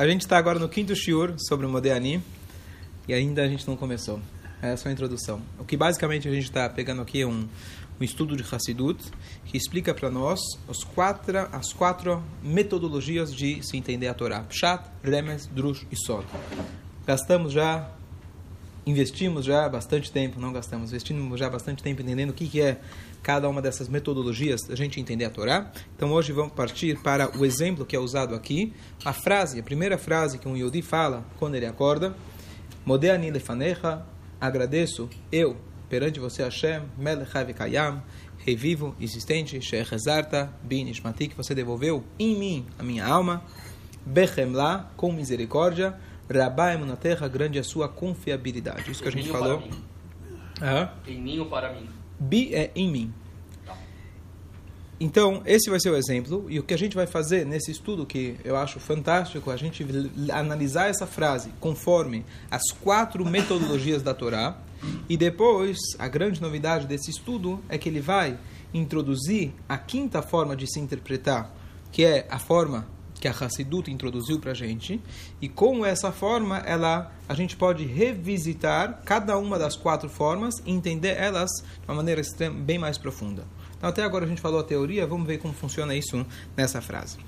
A gente está agora no quinto shiur sobre o Modeani e ainda a gente não começou. É só a introdução. O que basicamente a gente está pegando aqui é um, um estudo de Hassidut que explica para nós os quatro, as quatro metodologias de se entender a Torá: Pshat, Remes, Drush e Sod. Gastamos já, investimos já bastante tempo, não gastamos, investimos já bastante tempo entendendo o que, que é cada uma dessas metodologias da gente entender a Torá. Então hoje vamos partir para o exemplo que é usado aqui, a frase, a primeira frase que um Yodi fala quando ele acorda, Modeani lefanecha, agradeço eu perante você Hashem, Melech Kayam, revivo, existente, Shechazarta, Bin Ishmati, que você devolveu em mim a minha alma, Bechemla, com misericórdia, Rabá Emunaterra, grande é a sua confiabilidade. Isso que a gente falou. Em mim ou para mim? Bi é em mim. Então, esse vai ser o exemplo. E o que a gente vai fazer nesse estudo, que eu acho fantástico, a gente analisar essa frase conforme as quatro metodologias da Torá. E depois, a grande novidade desse estudo é que ele vai introduzir a quinta forma de se interpretar, que é a forma que a Hassidut introduziu para a gente. E com essa forma, ela, a gente pode revisitar cada uma das quatro formas e entender elas de uma maneira bem mais profunda. Então, até agora a gente falou a teoria, vamos ver como funciona isso nessa frase.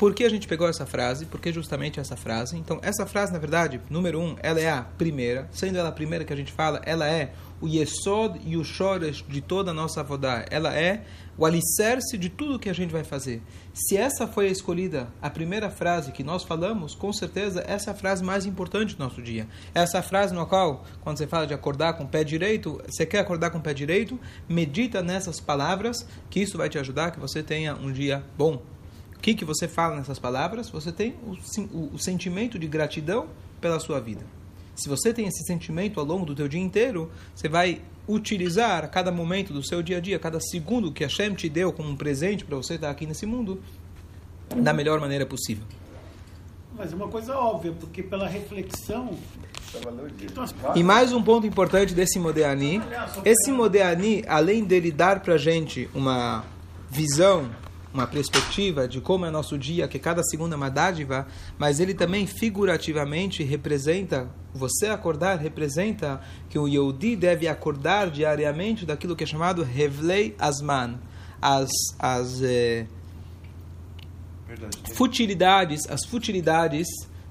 Por que a gente pegou essa frase? Porque justamente essa frase. Então, essa frase, na verdade, número um, ela é a primeira. Sendo ela a primeira que a gente fala, ela é o Yesod e o Shoresh de toda a nossa Avodá. Ela é o alicerce de tudo que a gente vai fazer. Se essa foi a escolhida, a primeira frase que nós falamos, com certeza essa é a frase mais importante do nosso dia. Essa é frase no qual, quando você fala de acordar com o pé direito, você quer acordar com o pé direito, medita nessas palavras, que isso vai te ajudar, que você tenha um dia bom. O que, que você fala nessas palavras? Você tem o, o, o sentimento de gratidão pela sua vida. Se você tem esse sentimento ao longo do teu dia inteiro, você vai utilizar a cada momento do seu dia a dia, cada segundo que Hashem te deu como um presente para você estar aqui nesse mundo, da melhor maneira possível. Mas é uma coisa óbvia, porque pela reflexão. E mais um ponto importante desse Modeani: esse Modeani, além dele dar para a gente uma visão uma perspectiva de como é nosso dia, que cada segundo é uma dádiva, mas ele também figurativamente representa, você acordar representa que o Yehudi deve acordar diariamente daquilo que é chamado Revlei Asman, as, as eh, futilidades, as futilidades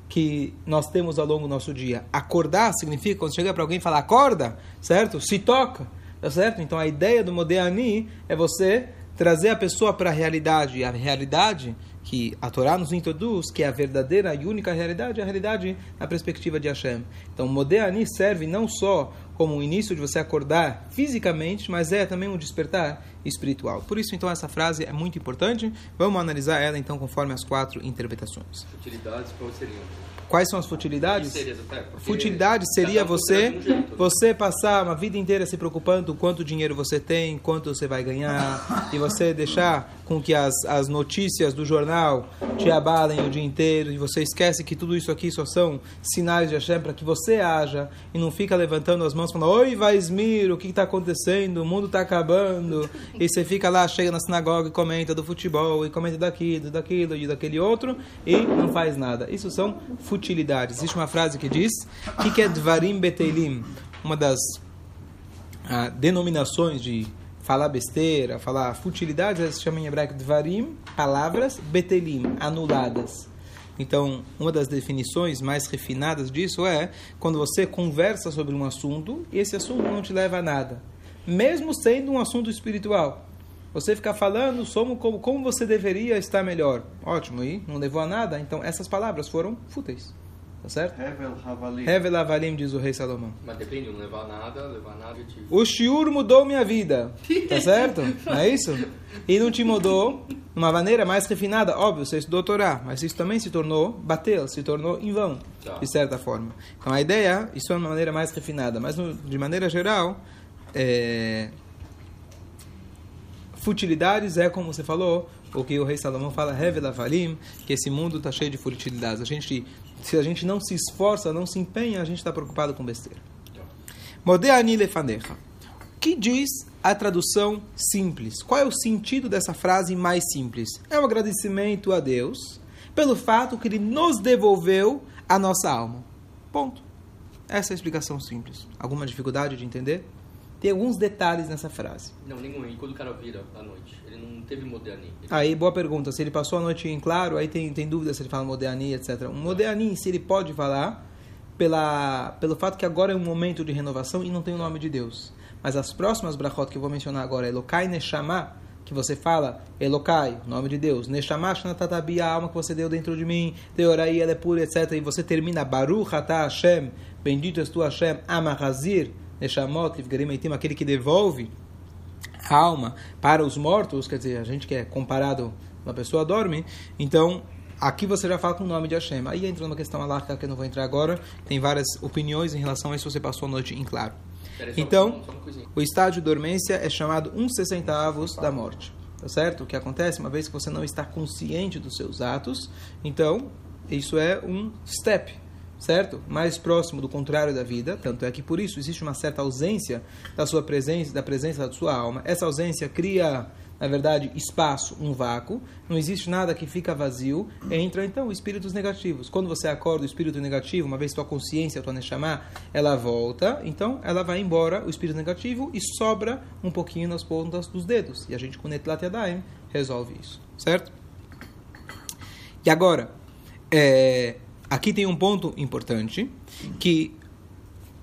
que nós temos ao longo do nosso dia. Acordar significa quando chega para alguém e fala acorda, certo? Se toca, tá certo? Então a ideia do Modeani é você trazer a pessoa para a realidade. E a realidade que a Torá nos introduz, que é a verdadeira e única realidade, é a realidade na perspectiva de Hashem. Então, Modeani serve não só como o início de você acordar fisicamente, mas é também um despertar espiritual. Por isso, então, essa frase é muito importante. Vamos analisar ela, então, conforme as quatro interpretações. Utilidades quais seriam? Quais são as futilidades? Futilidade seria você você passar uma vida inteira se preocupando quanto dinheiro você tem, quanto você vai ganhar, e você deixar com que as, as notícias do jornal te abalem o dia inteiro, e você esquece que tudo isso aqui só são sinais de Hashem para que você haja, e não fica levantando as mãos falando, oi Vaismir, o que está acontecendo? O mundo está acabando. E você fica lá, chega na sinagoga e comenta do futebol, e comenta daquilo, daquilo e daquele outro, e não faz nada. Isso são futilidades. Existe uma frase que diz: que é Dvarim Betelim? Uma das ah, denominações de falar besteira, falar futilidades, se chama em hebraico Dvarim, palavras, Betelim, anuladas. Então, uma das definições mais refinadas disso é quando você conversa sobre um assunto e esse assunto não te leva a nada, mesmo sendo um assunto espiritual. Você ficar falando sobre como, como você deveria estar melhor. Ótimo, e não levou a nada. Então essas palavras foram fúteis. Tá certo? Hevel Havalim. Hevel Havalim, diz o rei Salomão. Mas depende, não levar nada, levar nada tive. O shiur mudou minha vida. Tá certo? Não é isso? E não te mudou de uma maneira mais refinada. Óbvio, você estudou Torá, mas isso também se tornou bater, se tornou em vão, Tá. de certa forma. Então a ideia, isso é uma maneira mais refinada. Mas no- de maneira geral, é, futilidades é como você falou, o que o rei Salomão fala, Revela Valim, que esse mundo está cheio de futilidades. A gente, se a gente não se esforça, não se empenha, a gente está preocupado com besteira. Modeani lefanecha. O que diz a tradução simples? Qual é o sentido dessa frase mais simples? É um agradecimento a Deus pelo fato que ele nos devolveu a nossa alma. Ponto. Essa é a explicação simples. Alguma dificuldade de entender? Tem alguns detalhes nessa frase. Não, nenhum. E quando o cara vira à noite? Ele não teve moderni. Ele... Aí, boa pergunta. Se ele passou a noite em claro, aí tem, tem dúvida se ele fala moderni, etc. Um moderni, se ele pode falar, pela, pelo fato que agora é um momento de renovação e não tem o nome de Deus. Mas as próximas brachot que eu vou mencionar agora, Elokai Neshama, que você fala, Elokai, nome de Deus, Neshama Shnatatabi, a alma que você deu dentro de mim, Teorai, ela é pura, etc. E você termina, Baruch Ata Hashem, bendito és tu Hashem, Amahazir, Neshamot, aquele que devolve a alma para os mortos, quer dizer, a gente que é comparado, uma pessoa dorme, então aqui você já fala com o nome de Hashem. Aí entra numa questão alárquica que eu não vou entrar agora, tem várias opiniões em relação a isso, você passou a noite em claro. Então, o estágio de dormência é chamado um sessentavos da morte. Tá certo? O que acontece uma vez que você não está consciente dos seus atos, então isso é um step, certo? Mais próximo do contrário da vida, tanto é que por isso existe uma certa ausência da sua presença, da presença da sua alma. Essa ausência cria na verdade, espaço, um vácuo, não existe nada que fica vazio, entra então espíritos negativos. Quando você acorda o espírito negativo, uma vez tua consciência, tua neshama, ela volta, então ela vai embora, o espírito negativo, e sobra um pouquinho nas pontas dos dedos. E a gente com Netlat Yadayim resolve isso, certo? E agora, é, aqui tem um ponto importante, que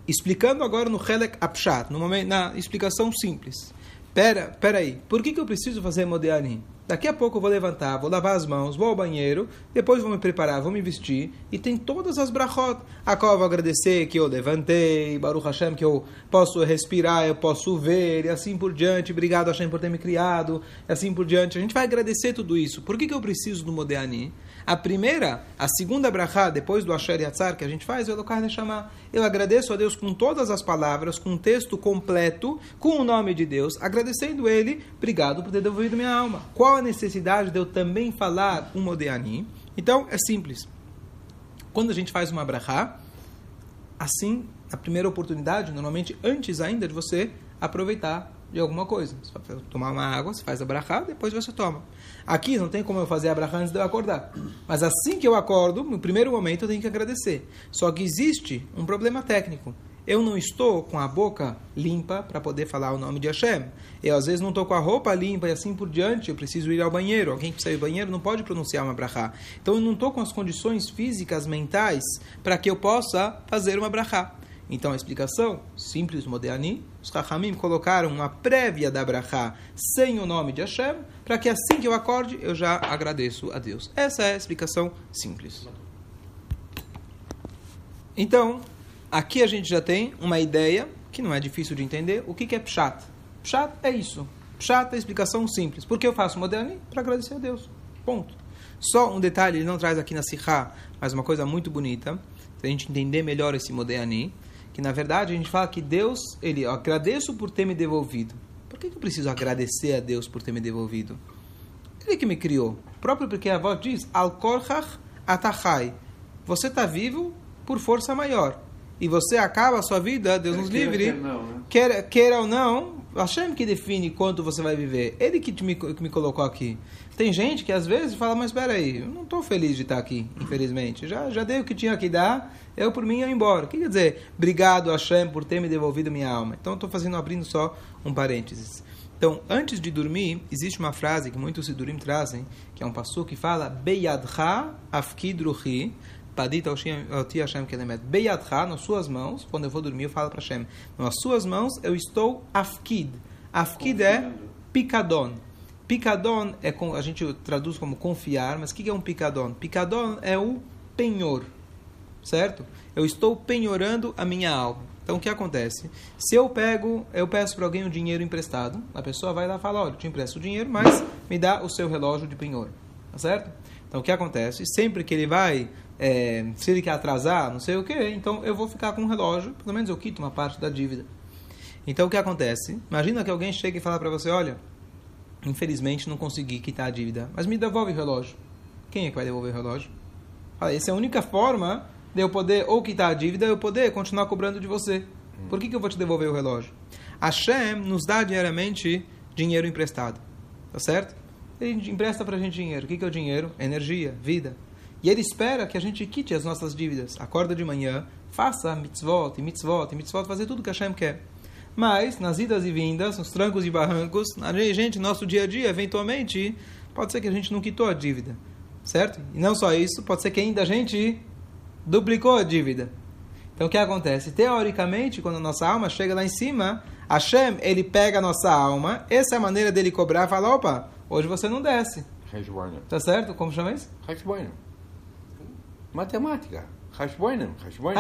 explicando agora no Helek Apshat, no momento, na explicação simples, Pera, pera aí, por que, que eu preciso fazer Modeani? Daqui a pouco eu vou levantar, vou lavar as mãos, vou ao banheiro, depois vou me preparar, vou me vestir, e tem todas as brachot, a qual eu vou agradecer que eu levantei, Baruch Hashem, que eu posso respirar, eu posso ver, e assim por diante, obrigado Hashem por ter me criado, e assim por diante. A gente vai agradecer tudo isso. Por que, que eu preciso do Modeani? A primeira, a segunda brachá, depois do Asher Yatzar que a gente faz, o Elocar Neshama. Eu agradeço a Deus com todas as palavras, com um texto completo, com o nome de Deus, agradecendo Ele, obrigado por ter devolvido minha alma. Qual a necessidade de eu também falar um Modeani? Então, é simples. Quando a gente faz uma brachá, assim, na primeira oportunidade, normalmente antes ainda de você aproveitar de alguma coisa. Você vai tomar uma água, você faz a brachá, depois você toma. Aqui não tem como eu fazer a brachá antes de eu acordar. Mas assim que eu acordo, no primeiro momento eu tenho que agradecer. Só que existe um problema técnico. Eu não estou com a boca limpa para poder falar o nome de Hashem. Eu às vezes não estou com a roupa limpa e assim por diante. Eu preciso ir ao banheiro. Alguém que saiu do banheiro não pode pronunciar uma brachá. Então eu não estou com as condições físicas, mentais, para que eu possa fazer uma brachá. Então a explicação, simples, moderni, os Rahamim colocaram uma prévia da Brachá sem o nome de Hashem, para que assim que eu acorde, eu já agradeço a Deus. Essa é a explicação simples. Então, aqui a gente já tem uma ideia, que não é difícil de entender, o que é Pshat. Pshat é isso. Pshat é explicação simples. Por que eu faço moderni? Para agradecer a Deus. Ponto. Só um detalhe, ele não traz aqui na Sihá, mas uma coisa muito bonita, para a gente entender melhor esse moderni que na verdade a gente fala que Deus, ele, eu agradeço por ter me devolvido. Por que, que eu preciso agradecer a Deus por ter me devolvido? Ele que me criou. Próprio porque a voz diz, al atachai. Você está vivo por força maior. E você acaba a sua vida, Deus nos livre, queira, não, né? queira, queira ou não, Hashem que define quanto você vai viver. Ele que, me, que me colocou aqui. Tem gente que às vezes fala, mas espera aí, eu não estou feliz de estar aqui, infelizmente. Já, já dei o que tinha que dar, eu por mim ia embora. O que quer dizer? Obrigado, Hashem, por ter me devolvido minha alma. Então estou fazendo, abrindo só um parênteses. Então, antes de dormir, existe uma frase que muitos Sidurim trazem, que é um passo que fala Beyadcha afkidruhi Padita oti Hashem kelemet. Beyadcha, nas suas mãos, quando eu vou dormir, eu falo para Hashem, nas suas mãos eu estou afkid. Afkid é picadon. Picadon é a gente traduz como confiar, mas o que é um picadon? Picadon é o penhor, certo? Eu estou penhorando a minha alma. Então o que acontece? Se eu pego, eu peço para alguém um dinheiro emprestado, a pessoa vai lá e fala: olha, eu te empresto o dinheiro, mas me dá o seu relógio de penhor, tá certo? Então o que acontece? Sempre que ele vai, é, se ele quer atrasar, não sei o que, então eu vou ficar com o relógio, pelo menos eu quito uma parte da dívida. Então o que acontece? Imagina que alguém chega e fala para você: olha Infelizmente não consegui quitar a dívida. Mas me devolve o relógio. Quem é que vai devolver o relógio? Fala, essa é a única forma de eu poder ou quitar a dívida eu poder continuar cobrando de você. Por que, que eu vou te devolver o relógio? Hashem nos dá diariamente dinheiro emprestado. Tá certo? Ele empresta pra gente dinheiro. O que, que é o dinheiro? Energia, vida. E ele espera que a gente quite as nossas dívidas. Acorda de manhã, faça mitzvot, e mitzvot, e mitzvot, fazer tudo que Hashem quer. Mas, nas idas e vindas, nos trancos e barrancos, a gente, nosso dia a dia, eventualmente, pode ser que a gente não quitou a dívida. Certo? E não só isso, pode ser que ainda a gente duplicou a dívida. Então o que acontece? Teoricamente, quando a nossa alma chega lá em cima, Hashem, ele pega a nossa alma, essa é a maneira dele cobrar e fala, opa, hoje você não desce. Hashboinem. Tá certo? Como chama isso? Hashboinem. Matemática. Hashboinem. Hashboinem.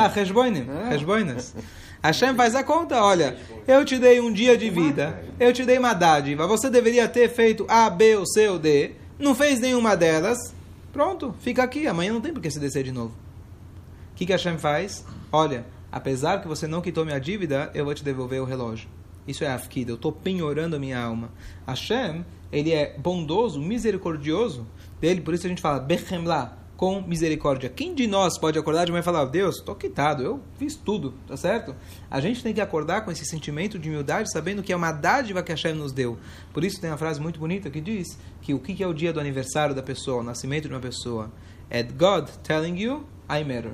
Ah. Ah. Heshboinas. Hashem faz a conta, olha, eu te dei um dia de vida, eu te dei uma dádiva, você deveria ter feito A, B, ou C ou D, não fez nenhuma delas, pronto, fica aqui, amanhã não tem por que se descer de novo. O que, que Hashem faz? Olha, apesar que você não quitou minha dívida, eu vou te devolver o relógio. Isso é afkida, eu estou penhorando a minha alma. Hashem, ele é bondoso, misericordioso dele, por isso a gente fala Bechemla, com misericórdia. Quem de nós pode acordar de manhã e falar, Deus, estou quitado, eu fiz tudo, tá certo? A gente tem que acordar com esse sentimento de humildade, sabendo que é uma dádiva que Hashem nos deu. Por isso tem uma frase muito bonita que diz que o que é o dia do aniversário da pessoa, o nascimento de uma pessoa? É God telling you, I matter.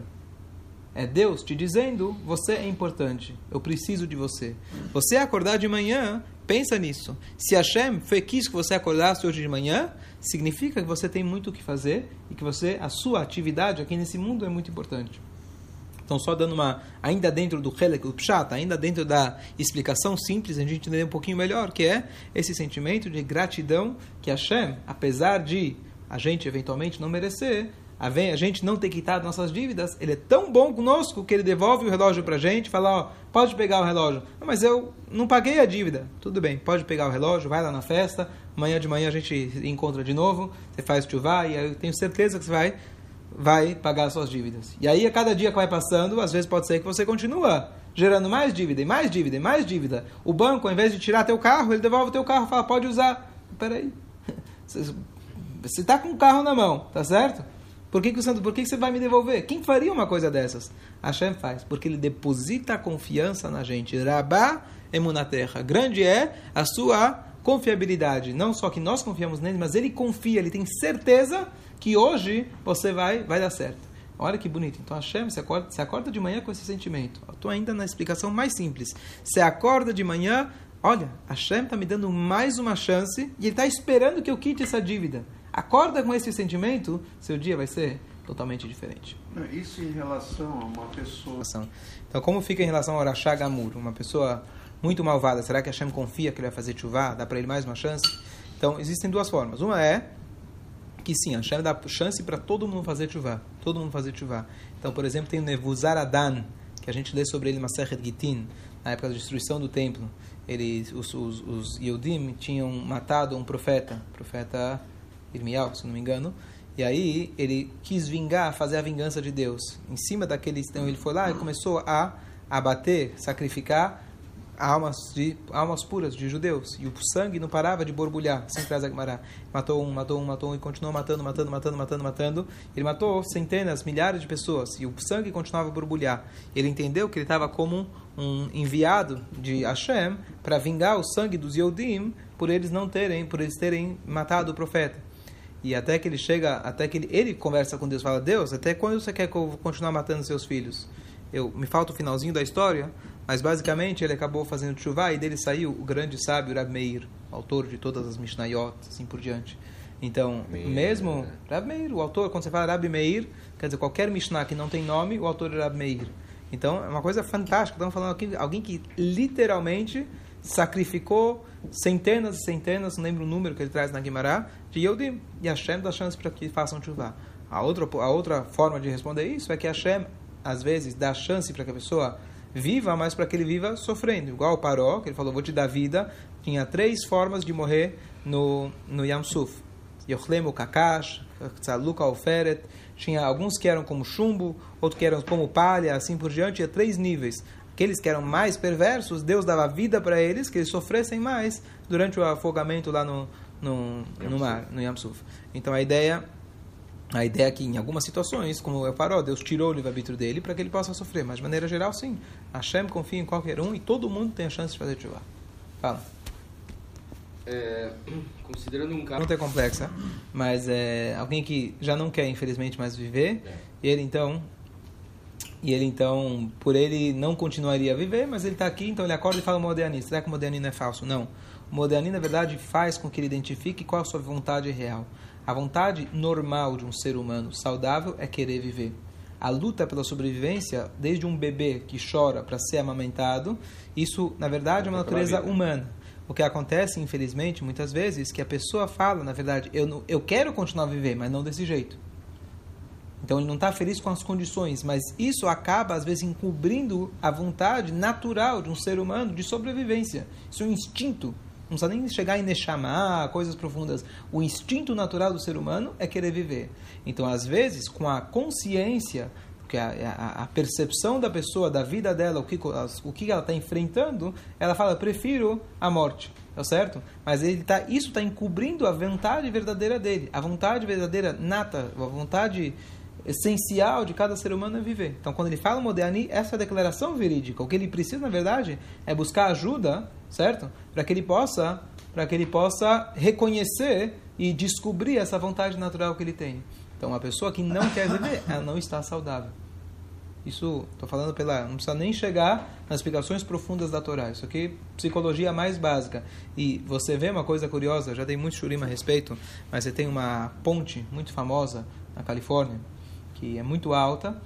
É Deus te dizendo, você é importante, eu preciso de você. Você acordar de manhã, pensa nisso. Se Hashem foi, quis que você acordasse hoje de manhã, significa que você tem muito o que fazer e que você, a sua atividade aqui nesse mundo é muito importante. Então, só dando uma, ainda dentro do Helek, o Pshat, ainda dentro da explicação simples, a gente entender um pouquinho melhor, que é esse sentimento de gratidão que Hashem, apesar de a gente eventualmente não merecer, a gente não ter quitado nossas dívidas, ele é tão bom conosco que ele devolve o relógio para a gente, fala, ó, pode pegar o relógio. "Ah, mas eu não paguei a dívida. Tudo bem, pode pegar o relógio, vai lá na festa, amanhã de manhã a gente encontra de novo, você faz chuvá e eu tenho certeza que você vai vai pagar as suas dívidas. E aí, a cada dia que vai passando, às vezes pode ser que você continua gerando mais dívida, e mais dívida, e mais dívida. O banco, ao invés de tirar teu carro, ele devolve teu carro e fala, pode usar. Peraí, você está com o carro na mão, tá certo? Por que, que, o santo, por que, que você vai me devolver? Quem faria uma coisa dessas? Hashem faz, porque ele deposita a confiança na gente. Rabá emunaterra. Grande é a sua confiabilidade. Não só que nós confiamos nele, mas ele confia, ele tem certeza que hoje você vai, vai dar certo. Olha que bonito. Então Hashem, você acorda, você acorda de manhã com esse sentimento. Estou ainda na explicação mais simples. Você acorda de manhã, olha, Hashem está me dando mais uma chance e ele está esperando que eu quite essa dívida. Acorda com esse sentimento, seu dia vai ser totalmente diferente. Isso em relação a uma pessoa. Então, como fica em relação ao Rashá Gamur? Uma pessoa muito malvada, será que Hashem confia que ele vai fazer chuvá? Dá para ele mais uma chance? Então, existem duas formas. Uma é que sim, Hashem dá chance para todo mundo fazer chuvá. Todo mundo fazer chuvá. Então, por exemplo, tem o Nebuzaradan, que a gente lê sobre ele em Masechet Gitin, na época da destruição do templo. Eles, os, os, os Yehudim tinham matado um profeta, profeta Irmial, se não me engano, e aí ele quis vingar, fazer a vingança de Deus. Em cima daqueles, então ele foi lá e começou a abater, sacrificar almas de almas puras de judeus e o sangue não parava de borbulhar sem traz. Matou um, matou um, matou um e continuou matando, matando, matando, matando, matando. Ele matou centenas, milhares de pessoas e o sangue continuava a borbulhar. Ele entendeu que ele estava como um enviado de Hashem para vingar o sangue dos Yodim por eles não terem, por eles terem matado o profeta. E até que ele chega, até que ele, ele conversa com Deus, fala: Deus, até quando você quer que eu continuar matando seus filhos? Eu me falta o finalzinho da história, mas basicamente ele acabou fazendo chuva e dele saiu o grande sábio Rab Meir, autor de todas as Mishnayot, assim por diante. Então, Meir, mesmo né? Rab Meir, o autor, quando você fala Rab Meir, quer dizer qualquer Mishnah que não tem nome, o autor é Rab Meir. Então, é uma coisa fantástica. Estamos falando aqui alguém que literalmente sacrificou centenas e centenas, não lembro o número que ele traz na Guimará, de Yodim. E Hashem dá chance para que façam chuva. A outra, a outra forma de responder isso é que Hashem, às vezes, dá chance para que a pessoa viva, mas para que ele viva sofrendo. Igual o Paró, que ele falou, vou te dar vida. Tinha três formas de morrer no, no Yam Suf. Yochlem o Kakash, Tzaluka Oferet. Tinha alguns que eram como chumbo, outros que eram como palha, assim por diante. Tinha três níveis. Aqueles que eram mais perversos, Deus dava vida para eles, que eles sofressem mais durante o afogamento lá no, no, no mar, no Yam Suf. Então a ideia a ideia é que em algumas situações, como eu parou, Deus tirou o livre-arbítrio dele para que ele possa sofrer. Mas de maneira geral, sim. Hashem confia em qualquer um e todo mundo tem a chance de fazer chuva. Fala. É, considerando um caso. pergunta é complexa, mas é alguém que já não quer, infelizmente, mais viver, e ele então. E ele então, por ele não continuaria a viver, mas ele está aqui, então ele acorda e fala modernismo. Será que o modernismo é falso? Não. O modernismo, na verdade, faz com que ele identifique qual a sua vontade real. A vontade normal de um ser humano saudável é querer viver. A luta pela sobrevivência, desde um bebê que chora para ser amamentado, isso, na verdade, é uma natureza humana. O que acontece, infelizmente, muitas vezes, que a pessoa fala, na verdade, eu, não, eu quero continuar a viver, mas não desse jeito. Então ele não está feliz com as condições, mas isso acaba, às vezes, encobrindo a vontade natural de um ser humano de sobrevivência. Isso é um instinto. Não precisa nem chegar em chamar coisas profundas. O instinto natural do ser humano é querer viver. Então, às vezes, com a consciência, que a, a, a percepção da pessoa, da vida dela, o que, o que ela está enfrentando, ela fala, prefiro a morte. Tá certo? Mas ele tá, isso está encobrindo a vontade verdadeira dele. A vontade verdadeira nata, a vontade essencial de cada ser humano é viver. Então, quando ele fala moderni, essa é a declaração verídica. O que ele precisa, na verdade, é buscar ajuda, certo? Para que ele possa, para que ele possa reconhecer e descobrir essa vontade natural que ele tem. Então, a pessoa que não quer viver, ela não está saudável. Isso, estou falando pela. Não precisa nem chegar nas explicações profundas da Torá. Isso aqui é psicologia mais básica. E você vê uma coisa curiosa, já dei muito churim a respeito, mas você tem uma ponte muito famosa na Califórnia, que é muito alta.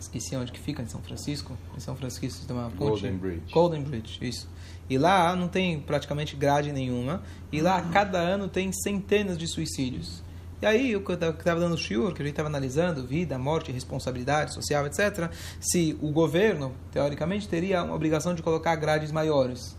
Esqueci onde que fica, em São Francisco. Em São Francisco tem uma ponte. Golden Bridge. Golden Bridge, isso. E lá não tem praticamente grade nenhuma. E lá, cada ano, tem centenas de suicídios. E aí, o que eu estava dando o shiur, que a gente estava analisando, vida, morte, responsabilidade social, etc., se o governo, teoricamente, teria uma obrigação de colocar grades maiores.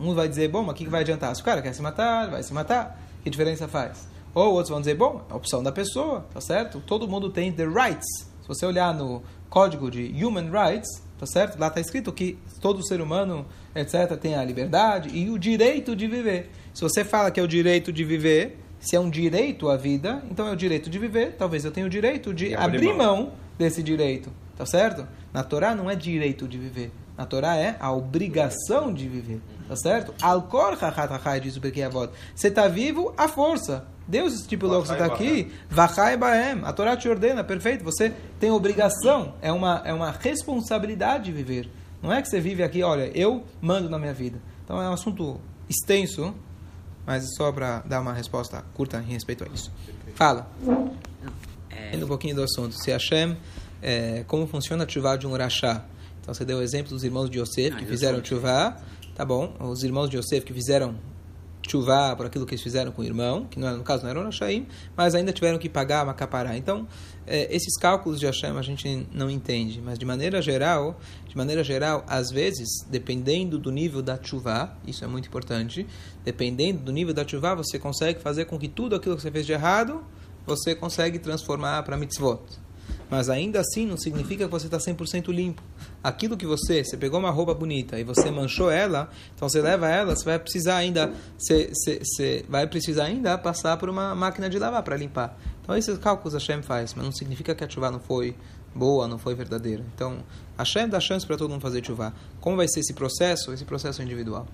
Um vai dizer, bom, mas o que vai adiantar? Se o cara quer se matar, vai se matar. Que diferença faz? Ou outros vão dizer, bom, é a opção da pessoa, tá certo? Todo mundo tem the rights. Se você olhar no código de Human Rights, tá certo? Lá está escrito que todo ser humano, etc., tem a liberdade e o direito de viver. Se você fala que é o direito de viver, se é um direito à vida, então é o direito de viver. Talvez eu tenha o direito de abrir, mão desse direito, tá certo? Na Torá não é direito de viver. Na Torá é a obrigação de viver, tá certo? Alcor diz o Avot. Você está vivo, a força. Deus estipulou que você está aqui, Vachai Baem, a Torá te ordena, perfeito, você tem obrigação, é uma, é uma responsabilidade de viver. Não é que você vive aqui, olha, eu mando na minha vida. Então é um assunto extenso, mas só para dar uma resposta curta em respeito a isso. Fala. É... Um pouquinho do assunto. Se Hashem, é, como funciona a chuvá de um rachá? Então você deu o exemplo dos irmãos de Yosef, que ah, fizeram chuvá. Tá bom, os irmãos de Yosef que fizeram chuvá por aquilo que eles fizeram com o irmão, que no caso não era o Rashaim, mas ainda tiveram que pagar uma capará. Então, é, esses cálculos de Hashem a gente não entende, mas de maneira geral, de maneira geral, às vezes, dependendo do nível da chuvá, isso é muito importante, dependendo do nível da chuvá, você consegue fazer com que tudo aquilo que você fez de errado, você consegue transformar para mitzvot. Mas ainda assim não significa que você está 100% limpo. Aquilo que você, você pegou uma roupa bonita e você manchou ela, então você leva ela, você vai precisar ainda, você, você, você vai precisar ainda passar por uma máquina de lavar para limpar. Então esses cálculos a Hashem faz, mas não significa que a chuva não foi boa, não foi verdadeira. Então a Hashem dá chance para todo mundo fazer chuva. Como vai ser esse processo? Esse processo individual.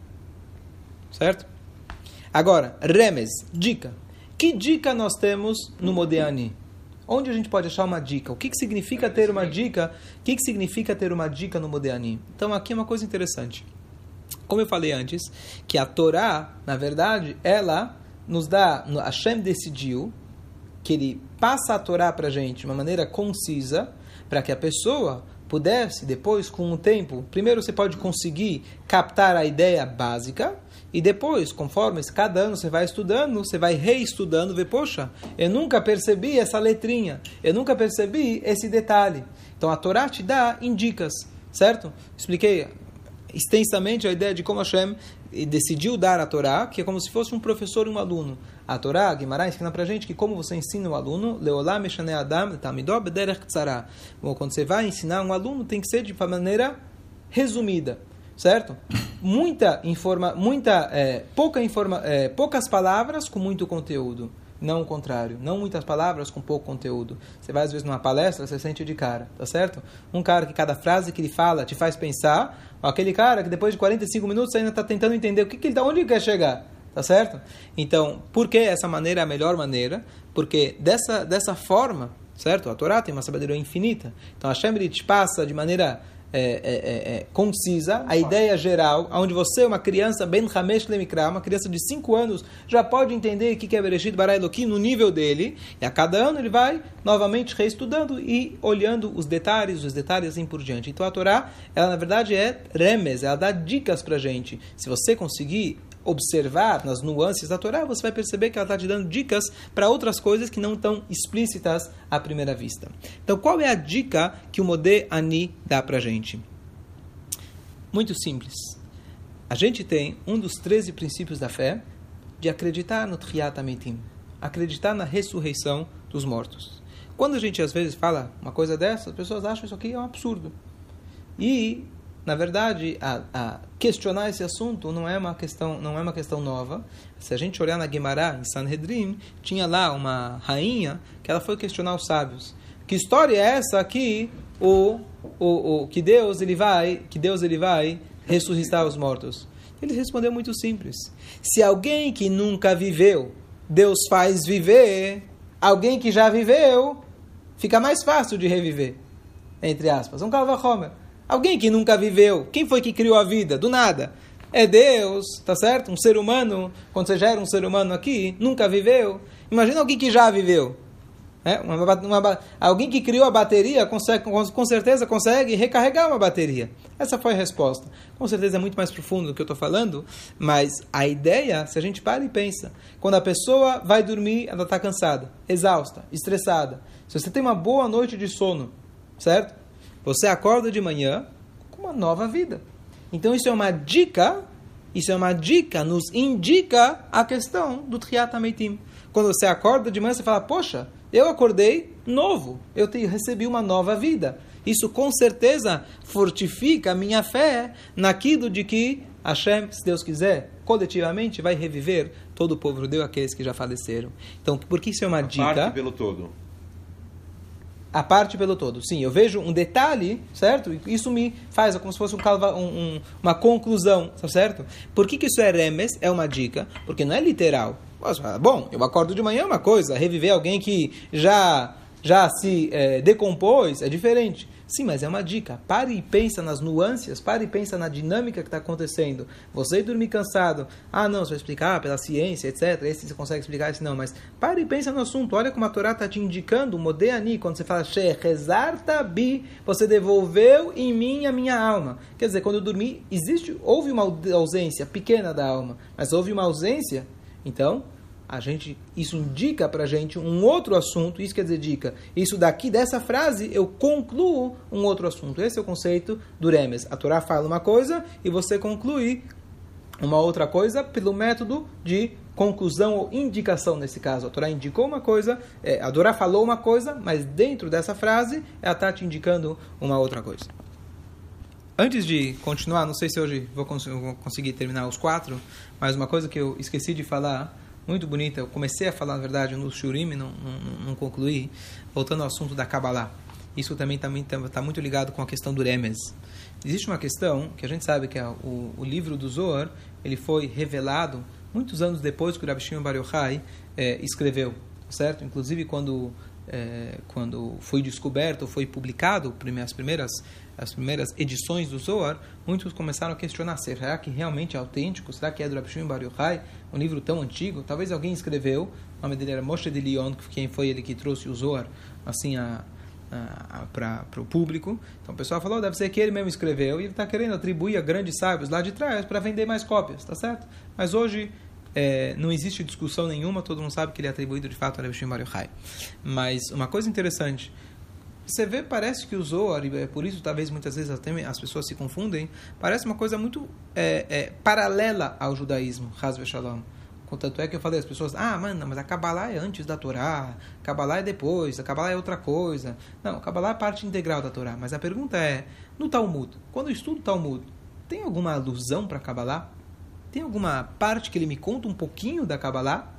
Certo? Agora, remes, dica. Que dica nós temos no Modeani? Onde a gente pode achar uma dica? O que, que significa ter uma dica? O que, que significa ter uma dica no Modeani? Então aqui é uma coisa interessante. Como eu falei antes, que a Torá, na verdade, ela nos dá, Hashem decidiu que ele passa a Torá para a gente de uma maneira concisa, para que a pessoa pudesse depois, com o tempo, primeiro você pode conseguir captar a ideia básica, e depois, conforme cada ano você vai estudando, você vai reestudando, ver, poxa, eu nunca percebi essa letrinha, eu nunca percebi esse detalhe. Então a Torá te dá indicas, certo? Expliquei extensamente a ideia de como Hashem decidiu dar a Torá, que é como se fosse um professor e um aluno. A Torá, Guimarães, ensina pra gente que como você ensina o aluno, Leolam Adam Tamidob Derech Quando você vai ensinar um aluno, tem que ser de maneira resumida certo? Muita informa, muita, é, pouca informa, é, poucas palavras com muito conteúdo. Não o contrário, não muitas palavras com pouco conteúdo. Você vai às vezes numa palestra, você sente de cara, tá certo? Um cara que cada frase que ele fala te faz pensar, aquele cara que depois de 45 minutos ainda está tentando entender o que, que ele tá, onde ele quer chegar. Tá certo? Então, por que essa maneira é a melhor maneira? Porque dessa, dessa forma, certo? A Torá tem uma sabedoria infinita. Então, a Hashem te passa de maneira é, é, é, é, concisa, a ideia geral, onde você, uma criança, Ben Hamesh Lemikra, uma criança de 5 anos, já pode entender o que é Bereshit Bara Elohim no nível dele, e a cada ano ele vai novamente reestudando e olhando os detalhes, os detalhes assim por diante. Então a Torá, ela na verdade é remes, ela dá dicas pra gente. Se você conseguir observar nas nuances da Torá, você vai perceber que ela está te dando dicas para outras coisas que não estão explícitas à primeira vista. Então, qual é a dica que o Modé Ani dá para a gente? Muito simples. A gente tem um dos 13 princípios da fé de acreditar no Triat Amitim, acreditar na ressurreição dos mortos. Quando a gente às vezes fala uma coisa dessa, as pessoas acham isso aqui é um absurdo. E na verdade, a, a, questionar esse assunto não é uma questão não é uma questão nova. Se a gente olhar na Guimará, em Sanhedrin, tinha lá uma rainha que ela foi questionar os sábios. Que história é essa aqui? O, o, o que Deus ele vai que Deus ele vai ressuscitar os mortos? Ele respondeu muito simples. Se alguém que nunca viveu, Deus faz viver, alguém que já viveu, fica mais fácil de reviver. Entre aspas. Um Calva Alguém que nunca viveu. Quem foi que criou a vida? Do nada. É Deus, tá certo? Um ser humano, quando você já era um ser humano aqui, nunca viveu. Imagina alguém que já viveu. É? Uma, uma, alguém que criou a bateria consegue, com, com, certeza consegue recarregar uma bateria. Essa foi a resposta. Com certeza é muito mais profundo do que eu estou falando, mas a ideia, se a gente para e pensa, quando a pessoa vai dormir, ela está cansada, exausta, estressada. Se você tem uma boa noite de sono, certo? Você acorda de manhã com uma nova vida. Então isso é uma dica, isso é uma dica, nos indica a questão do Triat Quando você acorda de manhã, você fala, poxa, eu acordei novo, eu te, recebi uma nova vida. Isso com certeza fortifica a minha fé naquilo de que Hashem, se Deus quiser, coletivamente vai reviver todo o povo judeu, aqueles que já faleceram. Então, por que isso é uma a dica? Parte pelo todo a parte pelo todo. Sim, eu vejo um detalhe, certo? Isso me faz como se fosse um, um, uma conclusão, tá certo? Por que, que isso é remes? É uma dica, porque não é literal. Bom, eu acordo de manhã é uma coisa, reviver alguém que já já se é, decompôs é diferente. Sim, mas é uma dica. Pare e pensa nas nuances, pare e pensa na dinâmica que está acontecendo. Você dormir cansado, ah não, você vai explicar pela ciência, etc. Esse você consegue explicar, esse não, mas pare e pensa no assunto. Olha como a Torá está te indicando, o Modeani, quando você fala bi, você devolveu em mim a minha alma. Quer dizer, quando eu dormi, existe, houve uma ausência pequena da alma, mas houve uma ausência. Então, a gente isso indica para gente um outro assunto. Isso quer dizer dica. Isso daqui dessa frase eu concluo um outro assunto. Esse é o conceito do remes. A Torá fala uma coisa e você conclui uma outra coisa pelo método de conclusão ou indicação nesse caso. A Torá indicou uma coisa, é, a Torá falou uma coisa, mas dentro dessa frase ela está te indicando uma outra coisa. Antes de continuar, não sei se hoje vou, cons vou conseguir terminar os quatro, mas uma coisa que eu esqueci de falar muito bonita. Eu comecei a falar, na verdade, no Shurim, não, não, não concluí. Voltando ao assunto da Kabbalah. Isso também está tá, tá muito ligado com a questão do Remes. Existe uma questão que a gente sabe que é o, o livro do Zohar, ele foi revelado muitos anos depois que o Rabbi Shimon Bar Yochai é, escreveu, certo? Inclusive quando é, quando foi descoberto, foi publicado as primeiras as primeiras edições do Zohar, muitos começaram a questionar: será que realmente é autêntico? Será que é do Rabbi Shimon Bar Yochai, um livro tão antigo? Talvez alguém escreveu, o nome dele era Moshe de Lyon, quem foi ele que trouxe o Zohar assim a, para o público. Então o pessoal falou: deve ser que ele mesmo escreveu e ele está querendo atribuir a grandes sábios lá de trás para vender mais cópias, tá certo? Mas hoje é, não existe discussão nenhuma, todo mundo sabe que ele é atribuído de fato a Rabbi Shimon Yochai. Mas uma coisa interessante você vê, parece que o Zohar, e é por isso talvez muitas vezes até as pessoas se confundem, parece uma coisa muito é, é, paralela ao judaísmo, Hazve Shalom. Contanto é que eu falei, as pessoas, ah, mano, mas a Kabbalah é antes da Torá, a Kabbalah é depois, a Kabbalah é outra coisa. Não, a Kabbalah é parte integral da Torá. Mas a pergunta é, no Talmud, quando eu estudo Talmud, tem alguma alusão para Kabbalah? Tem alguma parte que ele me conta um pouquinho da Kabbalah?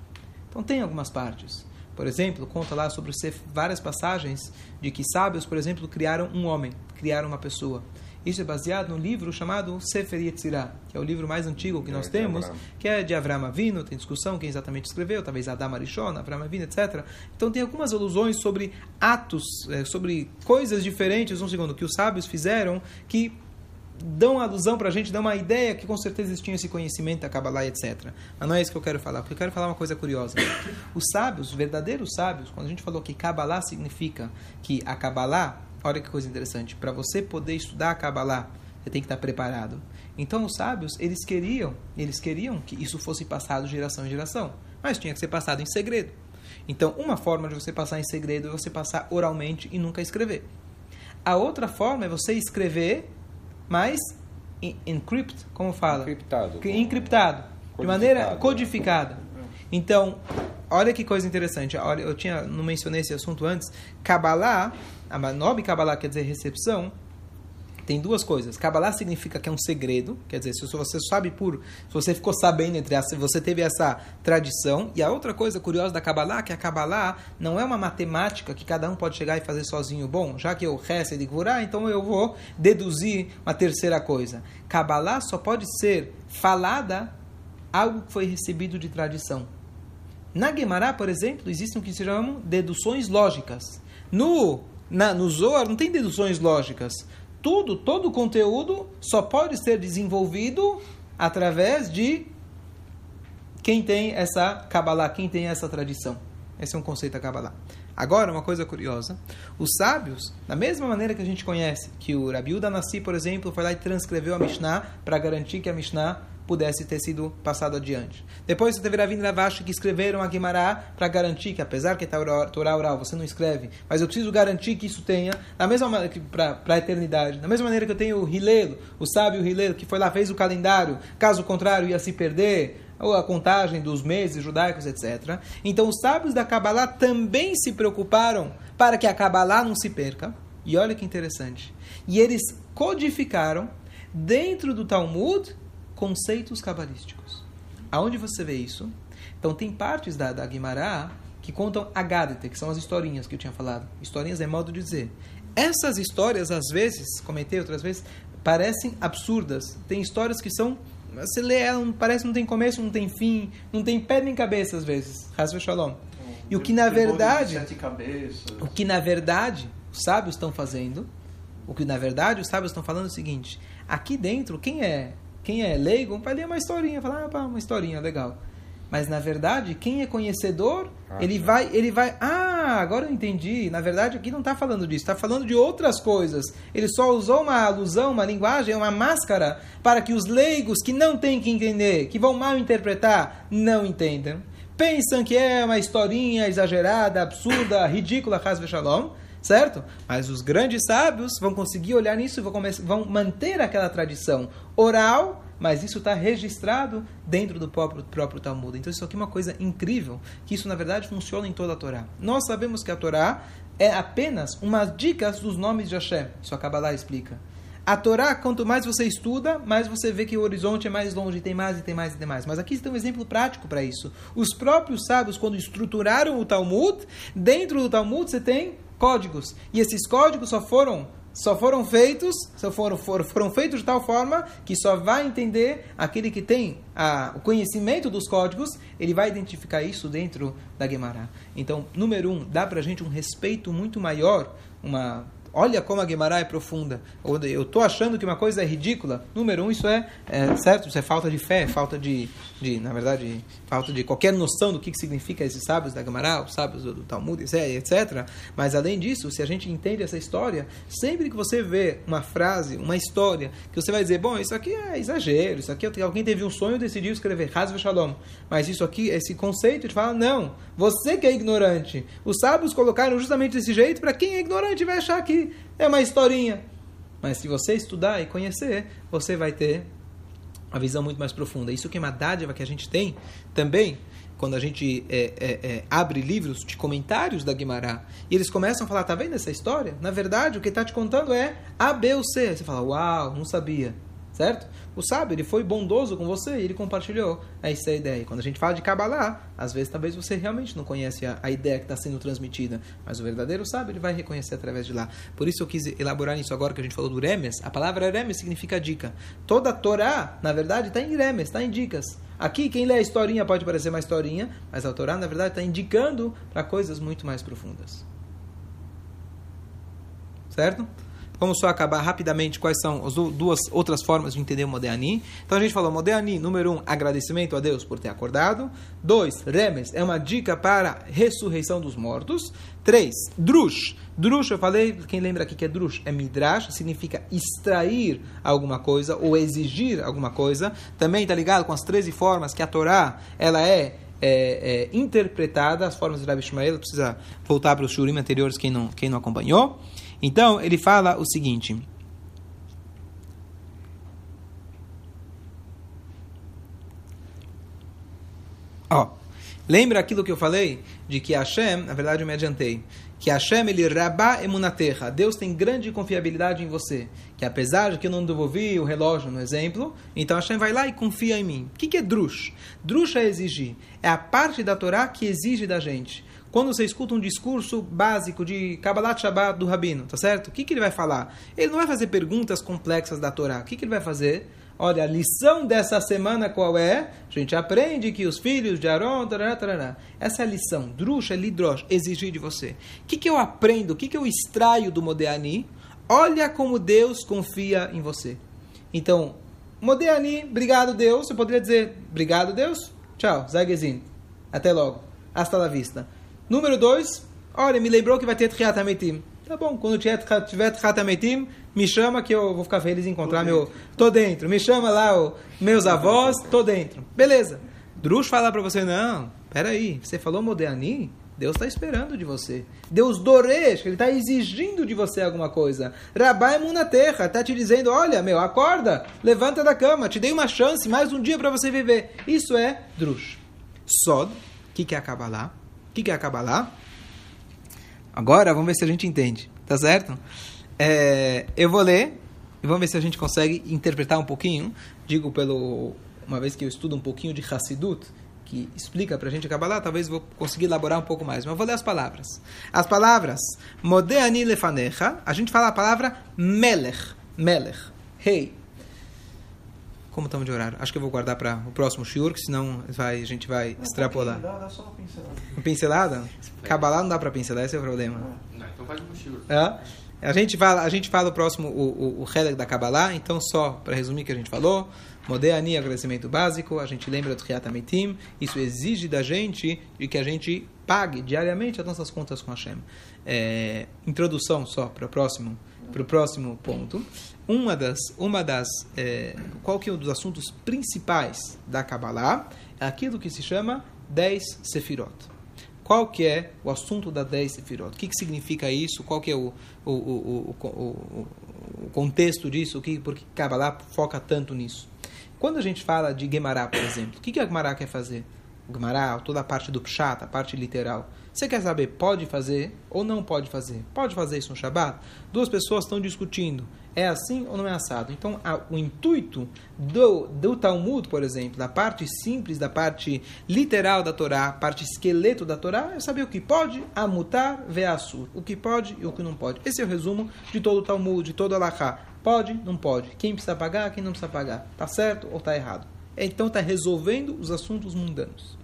Então tem algumas partes. Por exemplo, conta lá sobre várias passagens de que sábios, por exemplo, criaram um homem, criaram uma pessoa. Isso é baseado no livro chamado Sefer Yetzirah, que é o livro mais antigo que É, nós de temos, Avraham. que é de Avram Avinu, tem discussão quem exatamente escreveu, talvez Adam Arishon, Avram Avinu, etc. Então tem algumas alusões sobre atos, eh, sobre coisas diferentes, um segundo, que os sábios fizeram, que dão alusão para a gente, dão uma ideia que com certeza eles tinham esse conhecimento da Kabbalah, etc. Mas não é isso que eu quero falar, porque eu quero falar uma coisa curiosa. Os sábios, os verdadeiros sábios, quando a gente falou que Kabbalah significa que a Kabbalah, olha que coisa interessante, para você poder estudar a Kabbalah, você tem que estar preparado. Então os sábios, eles queriam, eles queriam que isso fosse passado de geração em geração, mas tinha que ser passado em segredo. Então, uma forma de você passar em segredo é você passar oralmente e nunca escrever. A outra forma é você escrever, mas en- encrypt, como fala? Encriptado. Encriptado. De maneira codificada. Então, olha que coisa interessante. Olha, eu tinha não mencionei esse assunto antes. Kabbalah, a nome Kabbalah quer dizer recepção, tem duas coisas. Kabbalah significa que é um segredo, quer dizer, se você sabe por, se você ficou sabendo entre as, você teve essa tradição. E a outra coisa curiosa da Kabbalah, é que a Kabbalah não é uma matemática que cada um pode chegar e fazer sozinho. Bom, já que eu resto de Gvurah, então eu vou deduzir uma terceira coisa. Kabbalah só pode ser falada algo que foi recebido de tradição. Na Gemara, por exemplo, existem o que se chamam deduções lógicas. No, na, no Zohar não tem deduções lógicas. Tudo, todo o conteúdo só pode ser desenvolvido através de quem tem essa Kabbalah, quem tem essa tradição. Esse é um conceito da Kabbalah. Agora, uma coisa curiosa. Os sábios, da mesma maneira que a gente conhece, que o Rabi Uda Nassi, por exemplo, foi lá e transcreveu a Mishnah para garantir que a Mishnah pudesse ter sido passado adiante. Depois você teve Ravina Ravashi que escreveram a Guimará para garantir que, apesar que é Torá oral, você não escreve, mas eu preciso garantir que isso tenha, da mesma para a eternidade, da mesma maneira que eu tenho o Hilelo, o sábio Hilelo, que foi lá, fez o calendário, caso contrário ia se perder, ou a contagem dos meses judaicos, etc. Então os sábios da Kabbalah também se preocuparam para que a Kabbalah não se perca. E olha que interessante. E eles codificaram dentro do Talmud conceitos cabalísticos. Aonde você vê isso? Então tem partes da, da Guimará que contam Agadete, que são as historinhas que eu tinha falado. Historinhas é modo de dizer. Essas histórias, às vezes, comentei outras vezes, parecem absurdas. Tem histórias que são você lê ela, parece que não tem começo, não tem fim, não tem pé nem cabeça às vezes. Hasbe Shalom. E o que na verdade, o que na verdade os sábios estão fazendo, o que na verdade os sábios estão falando é o seguinte: aqui dentro, quem é quem é leigo vai ler uma historinha, falar, ah, pá, uma historinha legal. Mas na verdade, quem é conhecedor, Ah, ele vai, ele vai, ah, agora eu entendi. Na verdade, aqui não está falando disso, está falando de outras coisas. Ele só usou uma alusão, uma linguagem, uma máscara para que os leigos que não têm que entender, que vão mal interpretar, não entendam. Pensam que é uma historinha exagerada, absurda, ridícula, Hasbe Shalom, certo? Mas os grandes sábios vão conseguir olhar nisso e vão, vão manter aquela tradição oral, mas isso está registrado dentro do próprio, próprio Talmud. Então isso aqui é uma coisa incrível, que isso na verdade funciona em toda a Torá. Nós sabemos que a Torá é apenas umas dicas dos nomes de Hashem. Isso a Kabbalah explica. A Torá, quanto mais você estuda, mais você vê que o horizonte é mais longe, tem mais e tem mais e tem mais. Mas aqui tem um exemplo prático para isso. Os próprios sábios, quando estruturaram o Talmud, dentro do Talmud você tem códigos. E esses códigos só foram só foram feitos, só foram, foram, foram feitos de tal forma que só vai entender aquele que tem a, o conhecimento dos códigos, ele vai identificar isso dentro da Gemara. Então, número um, dá pra gente um respeito muito maior, uma Olha como a Guimará é profunda. Eu estou achando que uma coisa é ridícula. Número um, isso é, é certo, isso é falta de fé, falta de, de, na verdade, falta de qualquer noção do que, que significa esses sábios da Guimará, os sábios do, Talmud, etc. Mas além disso, se a gente entende essa história, sempre que você vê uma frase, uma história, que você vai dizer, bom, isso aqui é exagero, isso aqui é- alguém teve um sonho e decidiu escrever Hazve Shalom. Mas isso aqui, esse conceito, ele fala, não, você que é ignorante. Os sábios colocaram justamente desse jeito para quem é ignorante vai achar que é uma historinha. Mas se você estudar e conhecer, você vai ter uma visão muito mais profunda. Isso que é uma dádiva que a gente tem também quando a gente é, é, é, abre livros de comentários da Guimará e eles começam a falar, tá vendo essa história? Na verdade, o que está te contando é A, B ou C. Aí você fala, uau, não sabia. Certo? O sábio, ele foi bondoso com você e ele compartilhou essa ideia. Quando a gente fala de Kabbalah, às vezes talvez você realmente não conhece a, a ideia que está sendo transmitida, mas o verdadeiro sábio, ele vai reconhecer através de lá. Por isso eu quis elaborar isso agora que a gente falou do Remes. A palavra Remes significa dica. Toda a Torá, na verdade, está em Remes, está em dicas. Aqui, quem lê a historinha pode parecer uma historinha, mas a Torá, na verdade, está indicando para coisas muito mais profundas. Certo? Vamos só acabar rapidamente quais são as duas outras formas de entender o Modeani. Então a gente falou Modeani, número um, agradecimento a Deus por ter acordado. Dois, Remes, é uma dica para ressurreição dos mortos. Três, Drush. Drush, eu falei, quem lembra aqui que é Drush? É Midrash, significa extrair alguma coisa ou exigir alguma coisa. Também está ligado com as 13 formas que a Torá ela é é, é, interpretada, as formas de Rabi Ishmael, precisa voltar para os shurim anteriores, quem não, quem não acompanhou. Então, ele fala o seguinte. Ó, lembra aquilo que eu falei? De que Hashem, na verdade eu me adiantei, que Hashem, ele rabá emunaterra, Deus tem grande confiabilidade em você, que apesar de que eu não devolvi o relógio no exemplo, então Hashem vai lá e confia em mim. O que, que é drush? Drush é exigir, é a parte da Torá que exige da gente. Quando você escuta um discurso básico de Kabbalat Shabbat do Rabino, tá certo? O que, que ele vai falar? Ele não vai fazer perguntas complexas da Torá. O que, que ele vai fazer? Olha, a lição dessa semana qual é? A gente aprende que os filhos de Aaron... Tarará, tarará. Essa é a lição. Drusha, lidrosh, exigir de você. O que, que eu aprendo? O que, que eu extraio do Modeani? Olha como Deus confia em você. Então, Modeani, obrigado Deus. Você poderia dizer, obrigado Deus. Tchau, Zagezin. Até logo. Hasta la vista. Número 2, olha, me lembrou que vai ter Tchiat HaMetim. Tá bom, quando tiver, tiver Tchiat HaMetim, me chama que eu vou ficar feliz em encontrar tô meu... Dentro. Tô dentro. Me chama lá, o, meus avós, tô dentro. Beleza. Drush fala para você, não, peraí, você falou Modéani? Deus está esperando de você. Deus Doresh, ele está exigindo de você alguma coisa. Rabai Munaterra está te dizendo: olha, meu, acorda, levanta da cama, te dei uma chance, mais um dia para você viver. Isso é Drush. Sod, o que, que é a Kabbalah? Que, que é a Kabbalah? Agora, vamos ver se a gente entende. Tá certo? É, eu vou ler e vamos ver se a gente consegue interpretar um pouquinho. Digo pelo... Uma vez que eu estudo um pouquinho de Hassidut, que explica para a gente a Kabbalah, talvez vou conseguir elaborar um pouco mais. Mas vou ler as palavras. As palavras Modeani lefanecha, a gente fala a palavra Melech. Melech. Rei. Hey. Como estamos de horário? Acho que eu vou guardar para o próximo shiur, que senão vai, a gente vai não, extrapolar. Dá, dá só uma pincelada. Uma pincelada? Cabalá não dá para pincelar, esse é o problema. Não, então faz um shiur. É? A gente fala, a gente fala o próximo, o, o, o da Kabbalah, então só para resumir o que a gente falou, Modeani, agradecimento básico, a gente lembra do Triat Amitim, isso exige da gente de que a gente pague diariamente as nossas contas com Hashem. É, introdução só para o próximo, para o próximo ponto. Uma das, uma das é, qual que é um dos assuntos principais da Kabbalah é aquilo que se chama 10 Sefirot. Qual que é o assunto da 10 Sefirot? O que, que significa isso? Qual que é o, o, o, o, o contexto disso? O que, por que Kabbalah foca tanto nisso? Quando a gente fala de Gemara, por exemplo, o que, que a Gemara quer fazer? O Gemara, toda a parte do Pshat, a parte literal. Você quer saber, pode fazer ou não pode fazer? Pode fazer isso no Shabat? Duas pessoas estão discutindo, é assim ou não é assado? Então, a, o intuito do, do Talmud, por exemplo, da parte simples, da parte literal da Torá, parte esqueleto da Torá, é saber o que pode, amutar, veassur. O que pode e o que não pode. Esse é o resumo de todo o Talmud, de todo o Alahá. Pode, não pode. Quem precisa pagar, quem não precisa pagar. Tá certo ou tá errado? Então, está resolvendo os assuntos mundanos.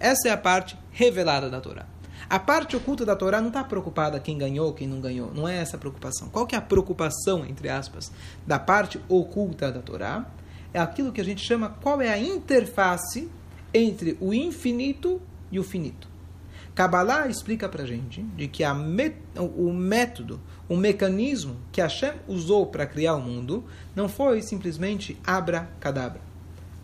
Essa é a parte revelada da Torá. A parte oculta da Torá não está preocupada quem ganhou, quem não ganhou. Não é essa a preocupação. Qual que é a preocupação, entre aspas, da parte oculta da Torá? É aquilo que a gente chama qual é a interface entre o infinito e o finito. Kabbalah explica para a gente de que o método, o mecanismo que Hashem usou para criar o mundo não foi simplesmente abra-cadabra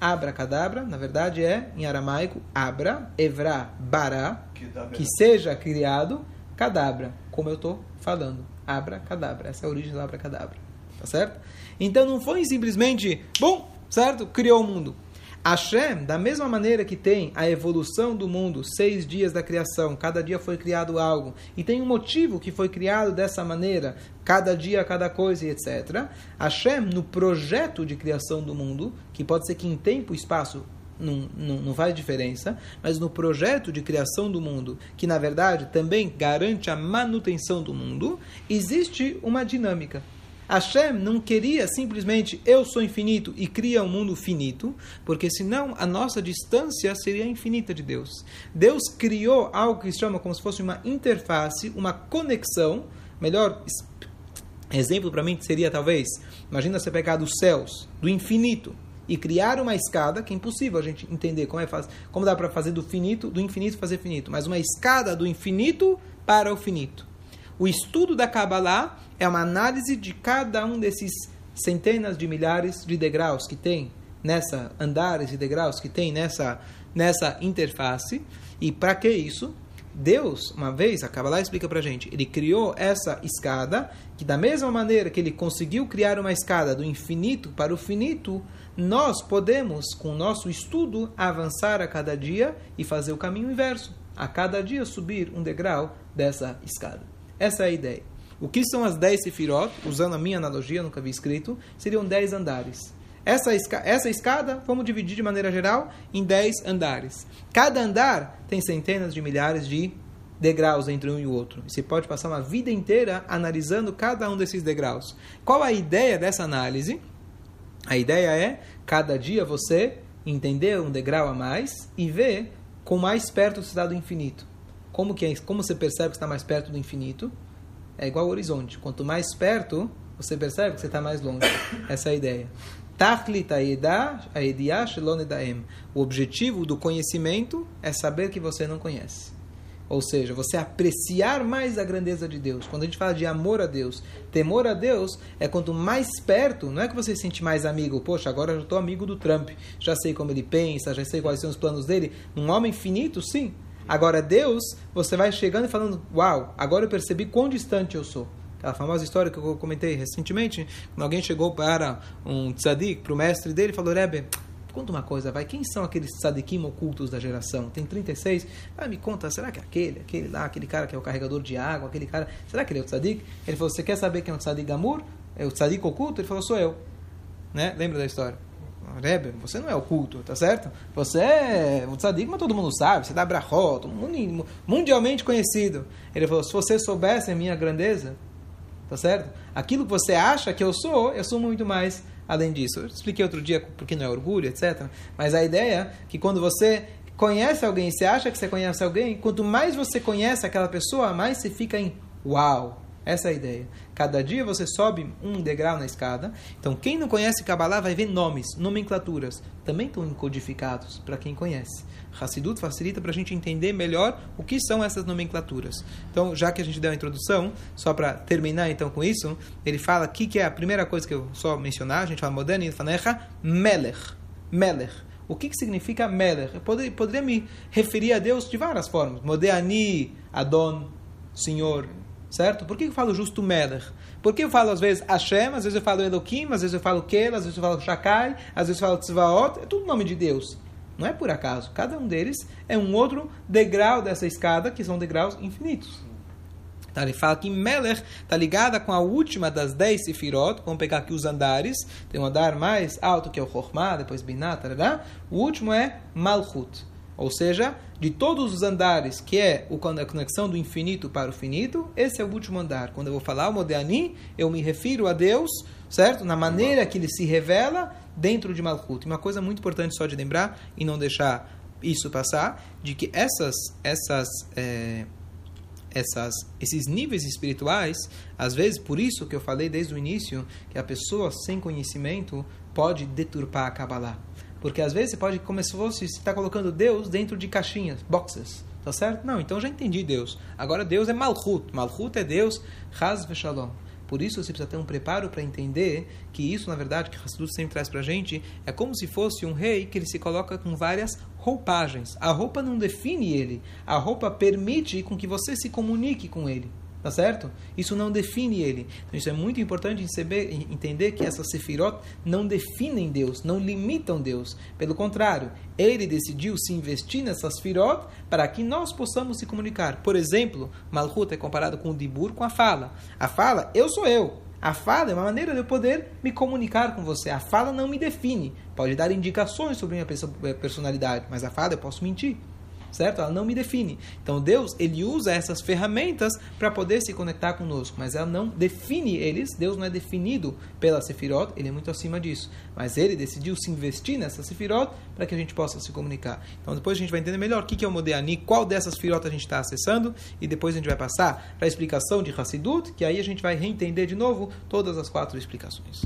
abracadabra, na verdade é, em aramaico, abra, evra, bara, que seja criado, cadabra, como eu estou falando. Abra, cadabra. Essa é a origem do abracadabra. Tá certo? Então não foi simplesmente, bom, certo? Criou o mundo. Hashem, da mesma maneira que tem a evolução do mundo, seis dias da criação, cada dia foi criado algo, e tem um motivo que foi criado dessa maneira, cada dia, cada coisa etc. Hashem, no projeto de criação do mundo, que pode ser que em tempo e espaço não, não, não faz diferença, mas no projeto de criação do mundo, que na verdade também garante a manutenção do mundo, existe uma dinâmica. Hashem não queria simplesmente eu sou infinito e cria um mundo finito, porque senão a nossa distância seria infinita de Deus. Deus criou algo que se chama como se fosse uma interface, uma conexão. Melhor exemplo para mim seria talvez, imagina você pegar dos céus, do infinito, e criar uma escada, que é impossível a gente entender como é como dá para fazer do finito, do infinito fazer finito, mas uma escada do infinito para o finito. O estudo da Kabbalah é uma análise de cada um desses centenas de milhares de degraus que tem nessa andares e degraus que tem nessa nessa interface. E para que isso? Deus, uma vez, a Kabbalah explica para gente, ele criou essa escada, que da mesma maneira que ele conseguiu criar uma escada do infinito para o finito, nós podemos, com o nosso estudo, avançar a cada dia e fazer o caminho inverso. A cada dia subir um degrau dessa escada. Essa é a ideia. O que são as 10 sefirot? Usando a minha analogia, nunca vi escrito, seriam 10 andares. Essa, esca essa escada, vamos dividir de maneira geral em 10 andares. Cada andar tem centenas de milhares de degraus entre um e o outro. Você pode passar uma vida inteira analisando cada um desses degraus. Qual a ideia dessa análise? A ideia é, cada dia você entender um degrau a mais e ver com mais perto você está do infinito. Como, que é, como você percebe que está mais perto do infinito? É igual ao horizonte. Quanto mais perto, você percebe que você está mais longe. Essa é a ideia. O objetivo do conhecimento é saber que você não conhece. Ou seja, você apreciar mais a grandeza de Deus. Quando a gente fala de amor a Deus, temor a Deus é quanto mais perto, não é que você se sente mais amigo. Poxa, agora eu estou amigo do Trump, já sei como ele pensa, já sei quais são os planos dele. Um homem finito, sim. Agora, Deus, você vai chegando e falando: Uau, agora eu percebi quão distante eu sou. Aquela famosa história que eu comentei recentemente, quando alguém chegou para um tzadik, para o mestre dele, falou: Rebbe, Conta uma coisa, vai. Quem são aqueles tzadikim ocultos da geração? Tem 36. Ah, me conta, será que é aquele, aquele lá, aquele cara que é o carregador de água, aquele cara, será que ele é o tzadik? Ele falou, você quer saber quem é o tzadik gamur? É o tzadik oculto? Ele falou, sou eu. Né? Lembra da história? Rebbe, você não é oculto, tá certo? Você é tzadik, mas todo mundo sabe, você dá brachot, mundialmente conhecido. Ele falou, se você soubesse a minha grandeza, tá certo? Aquilo que você acha que eu sou, eu sou muito mais além disso. Eu expliquei outro dia porque não é orgulho, etc. Mas a ideia é que quando você conhece alguém, você acha que você conhece alguém, quanto mais você conhece aquela pessoa, mais você fica em uau. Essa é a ideia. Cada dia você sobe um degrau na escada. Então, quem não conhece Kabbalah vai ver nomes, nomenclaturas. Também estão encodificados para quem conhece. Hassidut facilita para a gente entender melhor o que são essas nomenclaturas. Então, já que a gente deu a introdução, só para terminar então com isso, ele fala aqui que é a primeira coisa que eu só mencionar, a gente fala moderno, fanecha, melech. Melech. O que, que significa melech? Eu poderia, poderia me referir a Deus de várias formas. Modéani, Adon, Senhor, certo? Por que eu falo justo Melech? Porque eu falo às vezes Hashem, às vezes eu falo Elohim, às vezes eu falo Kel, às vezes eu falo Shakai, às vezes eu falo Tzvaot, é tudo nome de Deus. Não é por acaso. Cada um deles é um outro degrau dessa escada, que são degraus infinitos. Então ele fala que Melech está ligada com a última das dez sefirot. Vamos pegar aqui os andares. Tem um andar mais alto que é o Chokhmah, depois Binah, tarará. O último é Malchut. Ou seja, de todos os andares, que é a conexão do infinito para o finito, esse é o último andar. Quando eu vou falar o Modeani, eu me refiro a Deus, certo? Na maneira que ele se revela dentro de Malchut. Uma coisa muito importante só de lembrar e não deixar isso passar, de que essas, essas, é, essas, esses níveis espirituais, às vezes, por isso que eu falei desde o início, que a pessoa sem conhecimento pode deturpar a Kabbalah. Porque às vezes você pode, como se está colocando Deus dentro de caixinhas, boxes. Tá certo? Não, então já entendi Deus. Agora Deus é Malchut. Malchut é Deus, Haz Shalom. Por isso você precisa ter um preparo para entender que isso, na verdade, que Hassidut sempre traz para a gente, é como se fosse um rei que ele se coloca com várias roupagens. A roupa não define ele, a roupa permite com que você se comunique com ele. Tá certo? Isso não define ele. Então isso é muito importante entender que essas sefirot não definem Deus, não limitam Deus. Pelo contrário, ele decidiu se investir nessas sefirot para que nós possamos se comunicar. Por exemplo, Malchut é comparado com o Dibur, com a fala. A fala, eu sou eu. A fala é uma maneira de eu poder me comunicar com você. A fala não me define. Pode dar indicações sobre minha personalidade, mas a fala eu posso mentir certo? Ela não me define. Então Deus, ele usa essas ferramentas para poder se conectar conosco, mas ela não define eles. Deus não é definido pela Sefirot, ele é muito acima disso. Mas ele decidiu se investir nessa Sefirot para que a gente possa se comunicar. Então depois a gente vai entender melhor o que é o Modeani, qual dessas Sefirot a gente está acessando, e depois a gente vai passar para a explicação de Hassidut, que aí a gente vai reentender de novo todas as quatro explicações.